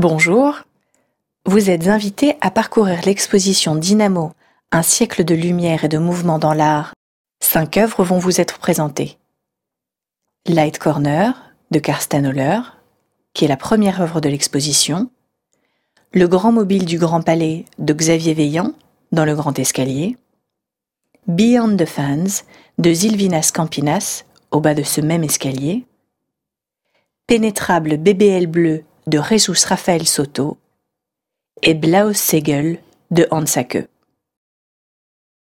Bonjour. Vous êtes invité à parcourir l'exposition Dynamo, un siècle de lumière et de mouvement dans l'art. Cinq œuvres vont vous être présentées. Light Corner de Karsten Holler, qui est la première œuvre de l'exposition. Le Grand Mobile du Grand Palais de Xavier Veillant dans le Grand Escalier. Beyond the Fans de Zilvinas Campinas au bas de ce même escalier. Pénétrable BBL bleu de Jesus Raphaël Soto et Blaus Segel de Hansake.